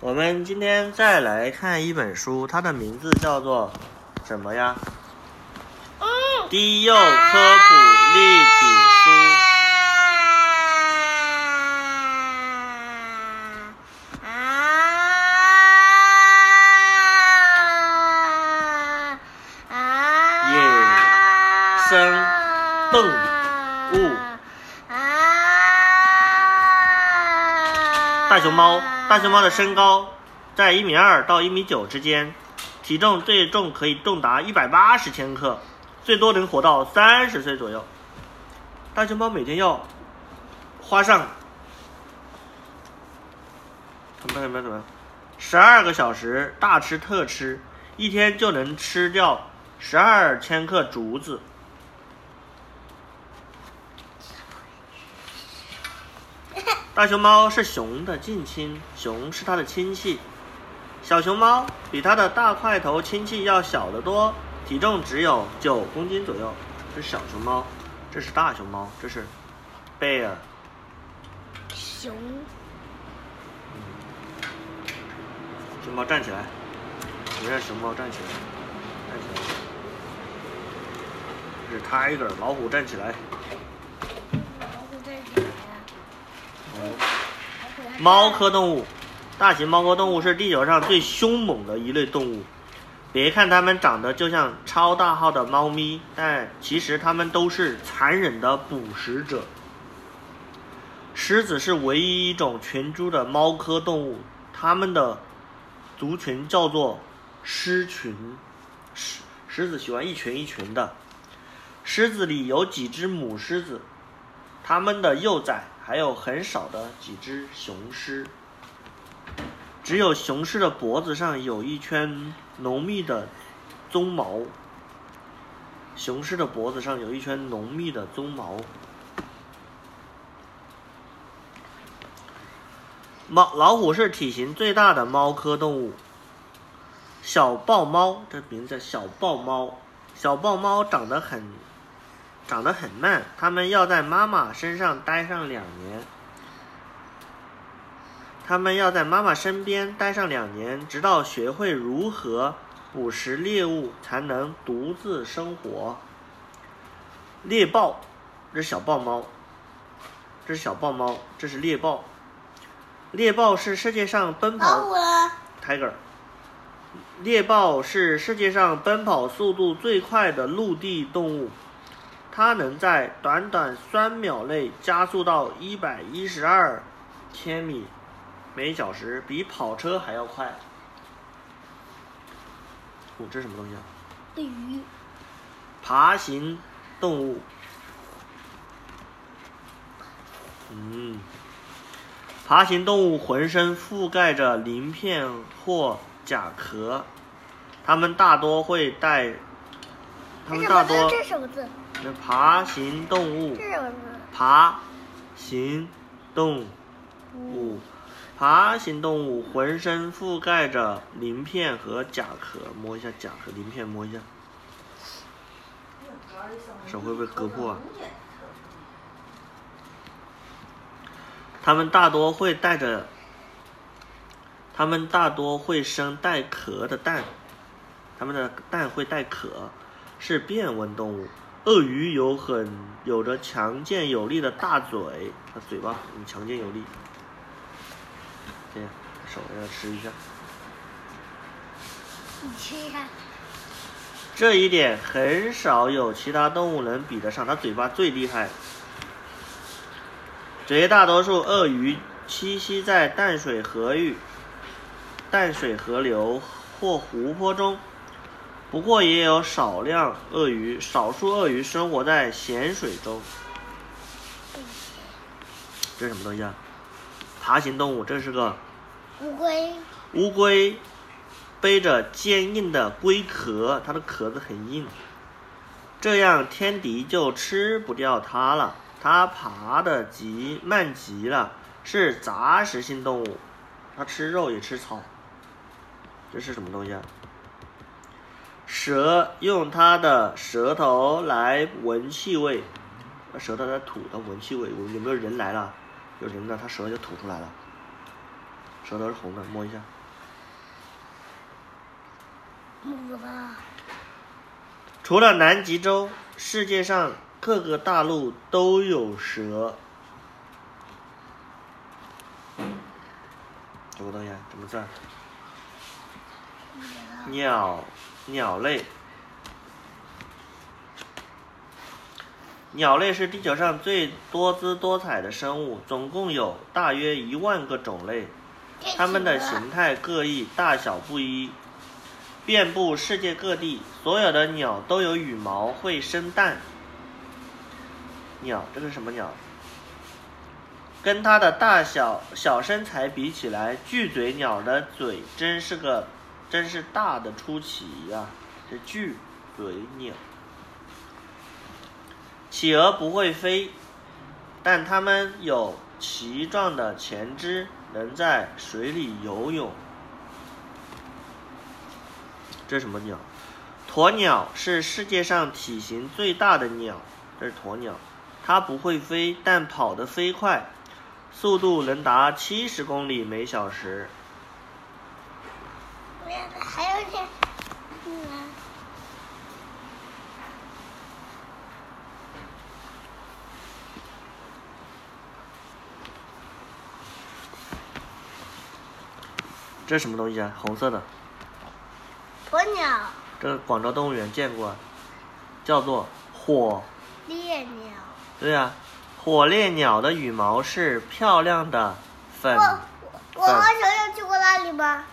我们今天再来看一本书，它的名字叫做什么呀？嗯，低幼科普立体书。啊啊！野生动物啊！大熊猫，大熊猫的身高在一米二到一米九之间，体重最重可以重达一百八十千克，最多能活到三十岁左右。大熊猫每天要花上怎么怎么怎么十二个小时大吃特吃，一天就能吃掉十二千克竹子。大熊猫是熊的近亲，熊是它的亲戚。小熊猫比它的大块头亲戚要小得多，体重只有九公斤左右。这是小熊猫，这是大熊猫，这是 bear。熊熊猫站起来，你让熊猫站起来，站起来。这是 tiger，老虎站起来。老虎在哪呀？哦老虎还猫科动物，大型猫科动物是地球上最凶猛的一类动物。别看它们长得就像超大号的猫咪，但其实它们都是残忍的捕食者。狮子是唯一一种全猪的猫科动物，它们的族群叫做狮群。狮狮子喜欢一群一群的。狮子里有几只母狮子，它们的幼崽还有很少的几只雄狮。只有雄狮的脖子上有一圈浓密的鬃毛。雄狮的脖子上有一圈浓密的鬃毛。猫老虎是体型最大的猫科动物。小豹猫，这名字叫小豹猫。小豹猫长得很，长得很慢，它们要在妈妈身上待上两年。它们要在妈妈身边待上两年，直到学会如何捕食猎物，才能独自生活。猎豹，这是小豹猫，这是小豹猫，这是猎豹。猎豹是世界上奔跑？tiger。猎豹是世界上奔跑速度最快的陆地动物，它能在短短三秒内加速到一百一十二千米每小时，比跑车还要快。哦，这是什么东西啊？对鱼。爬行动物。嗯，爬行动物浑身覆盖着鳞片或甲壳，它们大多会带，它们？大多这什么字？那爬行动物？爬行动物，爬行动物浑身覆盖着鳞片和甲壳，摸一下甲壳鳞片，摸一下，手会不会割破啊？它们大多会带着，它们大多会生带壳的蛋，它们的蛋会带壳，是变温动物。鳄鱼有很有着强健有力的大嘴，它嘴巴很强健有力。这样，手要吃一下。你吃一下。这一点很少有其他动物能比得上，它嘴巴最厉害。绝大多数鳄鱼栖息在淡水河域、淡水河流或湖泊中，不过也有少量鳄鱼，少数鳄鱼生活在咸水中。这是什么东西啊？爬行动物，这是个乌龟。乌龟背着坚硬的龟壳，它的壳子很硬，这样天敌就吃不掉它了。它爬的极慢极了，是杂食性动物，它吃肉也吃草。这是什么东西啊？蛇用它的舌头来闻气味，舌头在吐，它闻气味。有有没有人来了？有人了，它舌就吐出来了。舌头是红的，摸一下。摸不到，除了南极洲，世界上各个大陆都有蛇。什么东西啊？什么字儿？鸟，鸟类。鸟类是地球上最多姿多彩的生物，总共有大约一万个种类，它们的形态各异，大小不一，遍布世界各地。所有的鸟都有羽毛，会生蛋。鸟，这是什么鸟？跟它的大小小身材比起来，巨嘴鸟的嘴真是个，真是大的出奇呀、这巨嘴鸟。企鹅不会飞，但它们有鳍状的前肢，能在水里游泳。这什么鸟？鸵鸟是世界上体型最大的鸟，这是鸵鸟。它不会飞，但跑得飞快，速度能达七十公里每小时。还有点，嗯，这是什么东西啊？红色的，鸵鸟、这个广州动物园见过，叫做火。烈鸟，对啊、火烈鸟的羽毛是漂亮的粉。我我和球球去过那里吗？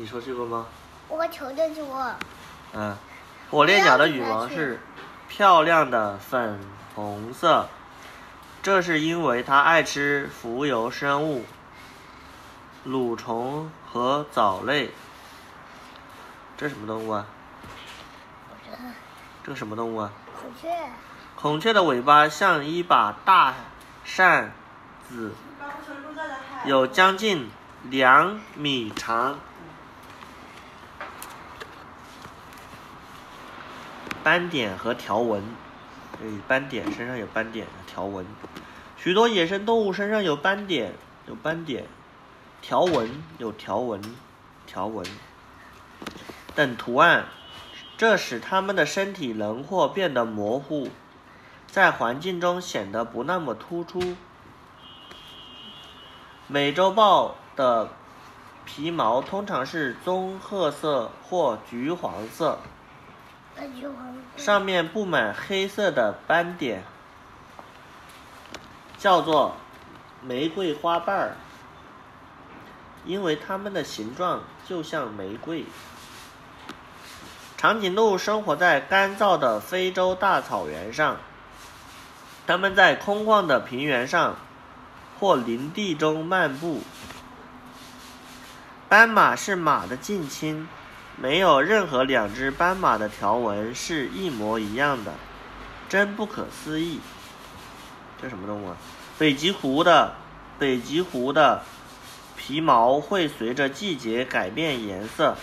你说去过吗？我和球球去过。嗯，火烈鸟的羽毛是漂亮的粉红色，这是因为它爱吃浮游生物、蠕虫和藻类。这是什么动物啊？这个什么动物啊？孔雀，孔雀的尾巴像一把大扇子，有将近两米长。斑点和条纹，对，斑点身上有斑点条纹。许多野生动物身上有斑点，有斑点，条纹有条纹，条纹等图案，这使它们的身体轮廓变得模糊，在环境中显得不那么突出。美洲豹的皮毛通常是棕褐色或橘黄色。上面布满黑色的斑点，叫做玫瑰花瓣儿，因为它们的形状就像玫瑰。长颈鹿生活在干燥的非洲大草原上，它们在空旷的平原上或林地中漫步。斑马是马的近亲。没有任何两只斑马的条纹是一模一样的，真不可思议。这什么动物啊？北极狐的北极狐的皮毛会随着季节改变颜色。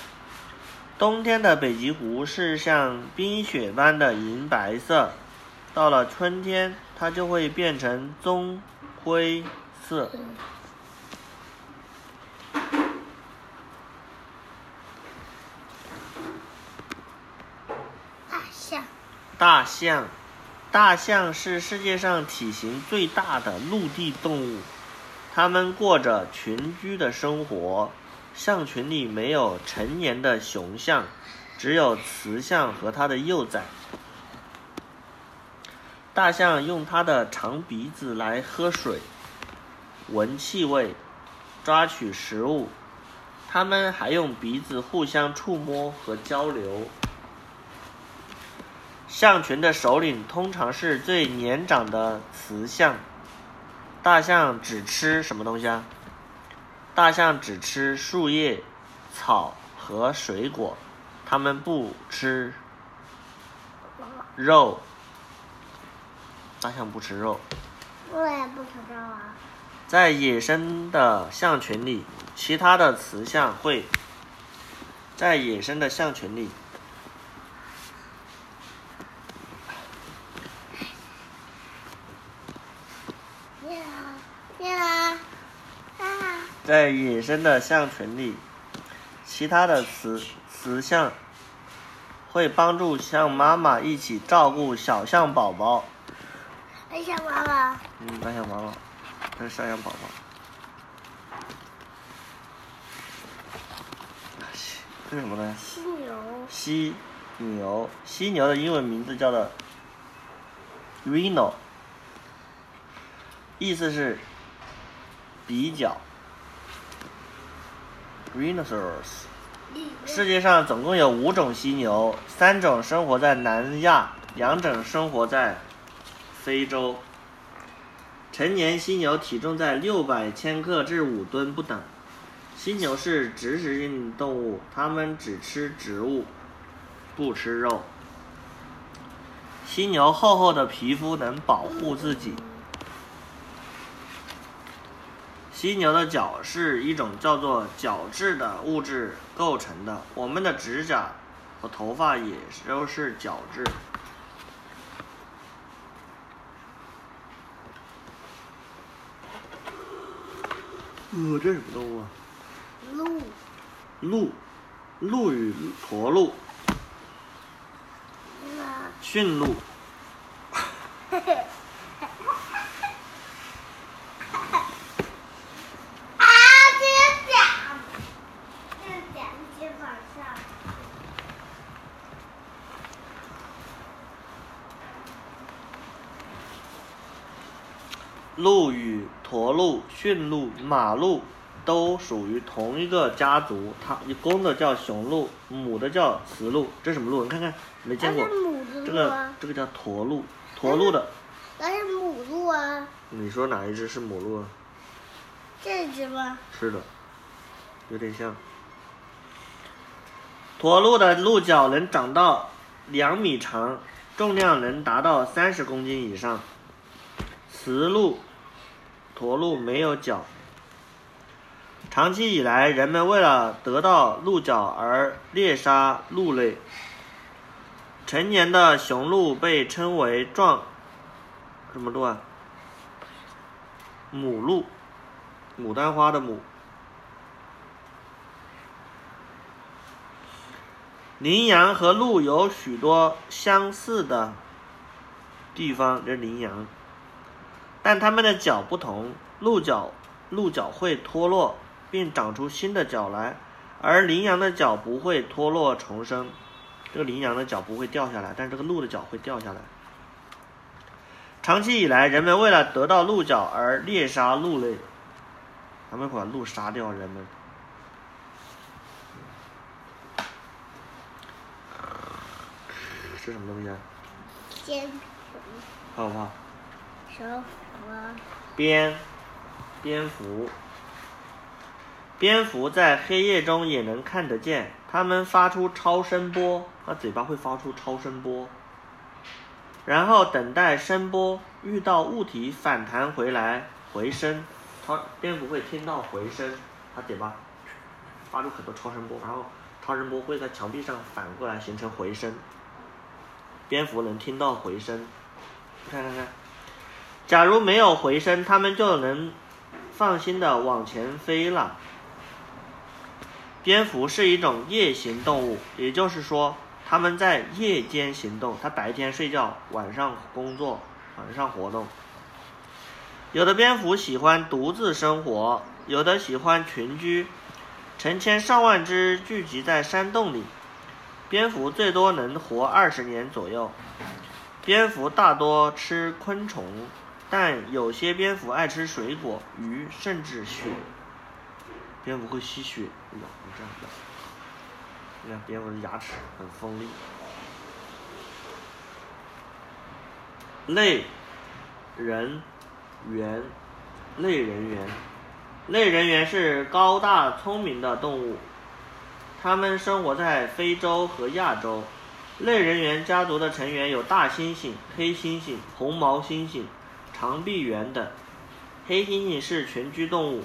冬天的北极狐是像冰雪般的银白色，到了春天，它就会变成棕灰色。大象，大象，大象是世界上体型最大的陆地动物，它们过着群居的生活。象群里没有成年的雄象，只有雌象和它的幼崽。大象用它的长鼻子来喝水、闻气味、抓取食物，它们还用鼻子互相触摸和交流。象群的首领通常是最年长的雌象。大象只吃什么东西啊？大象只吃树叶、草和水果，它们不吃肉。大象不吃肉。我也不知道啊。在野生的象群里，其他的雌象会在野生的象群里。你好，你好，啊，在野生的象群里，其他的雌雌象会帮助象妈妈一起照顾小象宝宝。大象妈妈，嗯，大象妈妈，这是小象宝宝。这是什么呢？犀牛，犀牛，犀牛的英文名字叫做 rhino，意思是比较。rhinoceros。世界上总共有五种犀牛，三种生活在南亚，两种生活在非洲。成年犀牛体重在六百千克至五吨不等。犀牛是植食性动物，它们只吃植物，不吃肉。犀牛厚厚的皮肤能保护自己。犀牛的角是一种叫做角质的物质构成的，我们的指甲和头发也都是角质。呃，这是什么动物啊？鹿，鹿，鹿与驼鹿、驯鹿。啊，这是讲，这是讲肩膀上。鹿与驼鹿、驯鹿、马鹿都属于同一个家族，它公的叫雄鹿，母的叫雌鹿。这什么鹿？你看看，没见过这个这个叫驼鹿，驼鹿的，那是母鹿啊，你说哪一只是母鹿啊？这只吗？是的，有点像。驼鹿的鹿角能长到两米长，重量能达到三十公斤以上。雌鹿、驼鹿没有角。长期以来，人们为了得到鹿角而猎杀鹿类。成年的雄鹿被称为壮什么鹿啊？母鹿。牡丹花的牡。羚羊和鹿有许多相似的地方，这是羚羊，但它们的脚不同，鹿角鹿角会脱落并长出新的角来，而羚羊的角不会脱落重生。这个羚羊的角不会掉下来，但是这个鹿的角会掉下来。长期以来，人们为了得到鹿角而猎杀鹿类。他们会把鹿杀掉，人们。是什么东西啊？肩好不好？蝙，蝙蝠。蝙蝠在黑夜中也能看得见，它们发出超声波，它嘴巴会发出超声波，然后等待声波遇到物体反弹回来回声。超蝙蝠会听到回声，它嘴巴发出很多超声波，然后超声波会在墙壁上反过来形成回声。蝙蝠能听到回声，看看看。假如没有回声，它们就能放心的往前飞了。蝙蝠是一种夜行动物，也就是说，它们在夜间行动，它白天睡觉，晚上工作，晚上活动。有的蝙蝠喜欢独自生活，有的喜欢群居，成千上万只聚集在山洞里。蝙蝠最多能活二十年左右。蝙蝠大多吃昆虫，但有些蝙蝠爱吃水果、鱼，甚至血。蝙蝠会吸血，哎呀，这样的。你看蝙蝠的牙齿很锋利。类人猿，类人猿，类人猿是高大聪明的动物，它们生活在非洲和亚洲。类人猿家族的成员有大猩猩、黑猩猩、红毛猩猩、长臂猿等。黑猩猩是群居动物。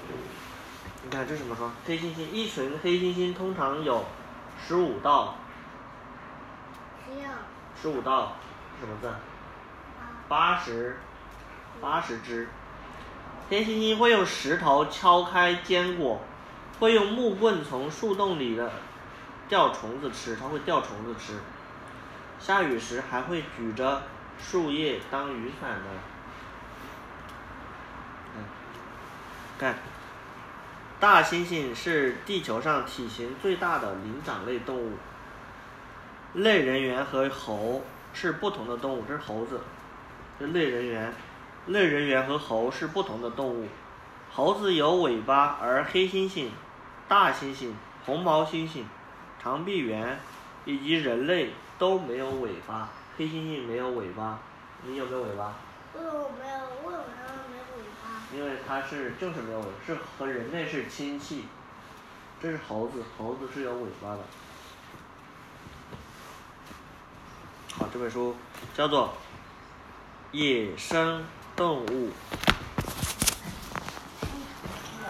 你看这怎么说？黑猩猩一群黑猩猩通常有十五到十五到什么字？八十八十只。黑猩猩会用石头敲开坚果，会用木棍从树洞里的钓虫子吃，它会钓虫子吃。下雨时还会举着树叶当雨伞的。看，大猩猩是地球上体型最大的灵长类动物。类人猿和猴是不同的动物，这是猴子，这类人猿。类人猿和猴是不同的动物，猴子有尾巴，而黑猩猩、大猩猩、红毛猩猩、长臂猿以及人类都没有尾巴。黑猩猩没有尾巴，你有没有尾巴？为什么没有？没有尾巴？因为它是就是没有尾，是和人类是亲戚。这是猴子，猴子是有尾巴的。好，这本书叫做《野生动物》。